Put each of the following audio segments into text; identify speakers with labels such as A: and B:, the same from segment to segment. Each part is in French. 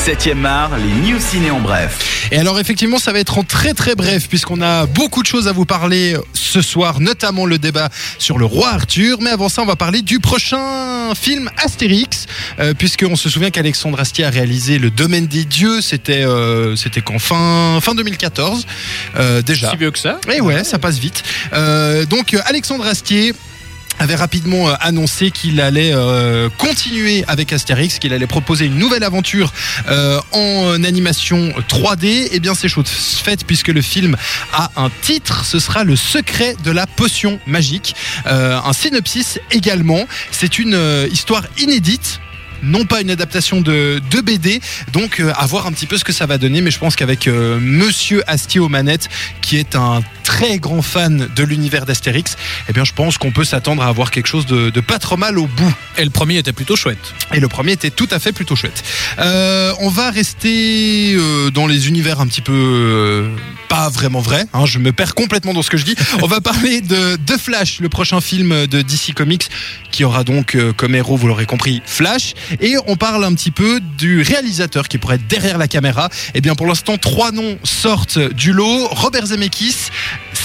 A: 7e art, les news ciné en bref.
B: Et alors effectivement, ça va être en très très bref puisqu'on a beaucoup de choses à vous parler ce soir, notamment le débat sur le roi Arthur. Mais avant ça, on va parler du prochain film Astérix, euh, puisqu'on se souvient qu'Alexandre Astier a réalisé Le Domaine des Dieux. C'était euh, c'était qu'en fin fin 2014 euh, déjà.
C: Si vieux que ça.
B: Et ouais, ça passe vite. Euh, donc euh, Alexandre Astier avait rapidement euh, annoncé qu'il allait euh, continuer avec Astérix, qu'il allait proposer une nouvelle aventure euh, en animation 3D. Eh bien, c'est chose faite puisque le film a un titre. Ce sera Le secret de la potion magique. Un synopsis également. C'est une histoire inédite non pas une adaptation de, de BD. Donc euh, à voir un petit peu ce que ça va donner. Mais je pense qu'avec euh, Monsieur Astier aux manettes, qui est un très grand fan de l'univers d'Astérix, eh bien je pense qu'on peut s'attendre à avoir quelque chose de, de pas trop mal au bout.
C: Et le premier était plutôt chouette.
B: Et le premier était tout à fait plutôt chouette. Euh, on va rester euh, dans les univers un petit peu euh, pas vraiment vrais. hein, je me perds complètement dans ce que je dis. On va parler de, de Flash, le prochain film de DC Comics, qui aura donc euh, comme héros, vous l'aurez compris, Flash. Et on parle un petit peu du réalisateur qui pourrait être derrière la caméra. Et bien pour l'instant, trois noms sortent du lot Robert Zemeckis,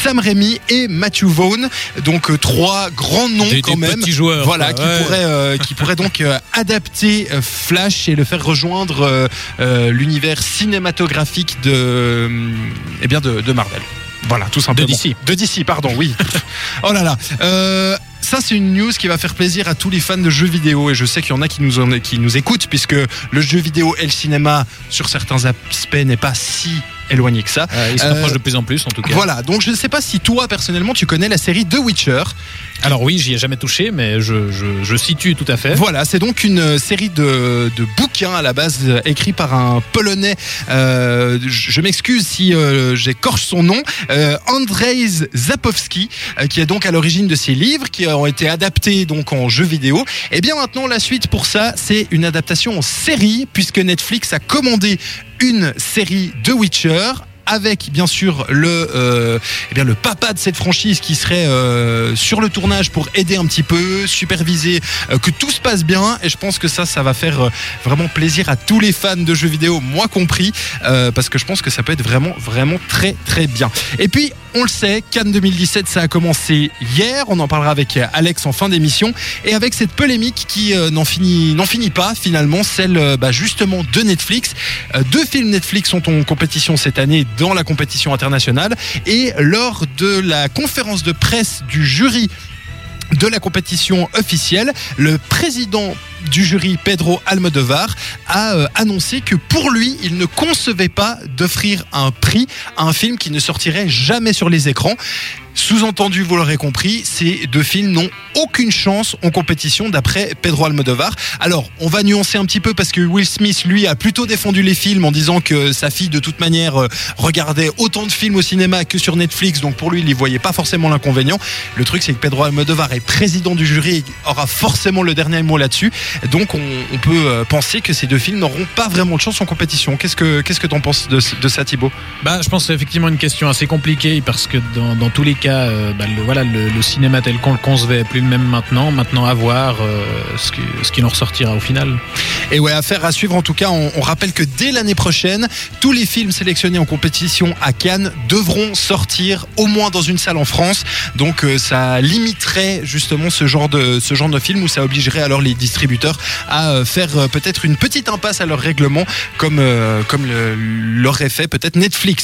B: Sam Raimi et Matthew Vaughn. Donc euh, trois grands noms
C: Des-
B: quand
C: des
B: même.
C: petits joueurs,
B: Voilà,
C: quoi,
B: qui
C: ouais.
B: pourraient euh, qui pourrait donc euh, adapter Flash et le faire rejoindre euh, l'univers cinématographique de, eh bien de, de Marvel. Voilà, tout simplement.
C: DC.
B: De DC, pardon, oui. oh là là. Euh, ça, c'est une news qui va faire plaisir à tous les fans de jeux vidéo et je sais qu'il y en a qui nous, en- qui nous écoutent puisque le jeu vidéo et le cinéma, sur certains aspects, n'est pas si éloigné que ça.
C: il se
B: Euh,
C: rapproche de plus en plus, en tout cas.
B: Voilà, donc je ne sais pas si toi, personnellement, tu connais la série The Witcher.
C: Alors oui, j'y ai jamais touché, mais je, je, je situe tout à fait.
B: Voilà, c'est donc une euh, série de, de bouquins à la base euh, écrits par un Polonais. euh, je m'excuse si euh, j'écorche son nom, euh, Andrzej Zapowski, qui est donc à l'origine de ces livres qui ont été adaptés donc en jeux vidéo. Et bien maintenant, la suite pour ça, c'est une adaptation en série puisque Netflix a commandé une série de Witcher avec bien sûr le euh, eh bien le papa de cette franchise qui serait euh, sur le tournage pour aider un petit peu, superviser euh, que tout se passe bien et je pense que ça ça va faire euh, vraiment plaisir à tous les fans de jeux vidéo, moi compris euh, parce que je pense que ça peut être vraiment vraiment très très bien. Et puis on le sait, Cannes 2017 ça a commencé hier, on en parlera avec Alex en fin d'émission et avec cette polémique qui euh, n'en finit finit pas finalement celle bah, justement de Netflix. Deux films Netflix sont en compétition cette année dans la compétition internationale. Et lors de la conférence de presse du jury de la compétition officielle, le président du jury, Pedro Almodovar, a euh, annoncé que pour lui, il ne concevait pas d'offrir un prix à un film qui ne sortirait jamais sur les écrans. Sous-entendu, vous l'aurez compris, ces deux films n'ont aucune chance en compétition d'après Pedro Almodovar. Alors, on va nuancer un petit peu parce que Will Smith, lui, a plutôt défendu les films en disant que sa fille, de toute manière, euh, regardait autant de films au cinéma que sur Netflix, donc pour lui, il n'y voyait pas forcément l'inconvénient. Le truc, c'est que Pedro Almodovar est président du jury et aura forcément le dernier mot là-dessus. Donc, on, on peut euh, penser que ces deux films n'auront pas vraiment de chance en compétition. Qu'est-ce que qu'est-ce que t'en penses de, de ça, Thibaut?
C: Bah, je pense que c'est effectivement une question assez compliquée parce que dans, dans tous les cas, euh, bah, le, voilà, le, le cinéma tel qu'on le concevait est plus le même maintenant. Maintenant, à voir euh, ce qui- ce qu'il en ressortira au final.
B: Et ouais, affaire à suivre en tout cas. On, on rappelle que dès l'année prochaine, tous les films sélectionnés en compétition à Cannes devront sortir au moins dans une salle en France. Donc euh, ça limiterait justement ce genre de ce genre de film où ça obligerait alors les distributeurs à euh, faire euh, peut-être une petite impasse à leur règlement comme euh, comme l'aurait fait peut-être Netflix.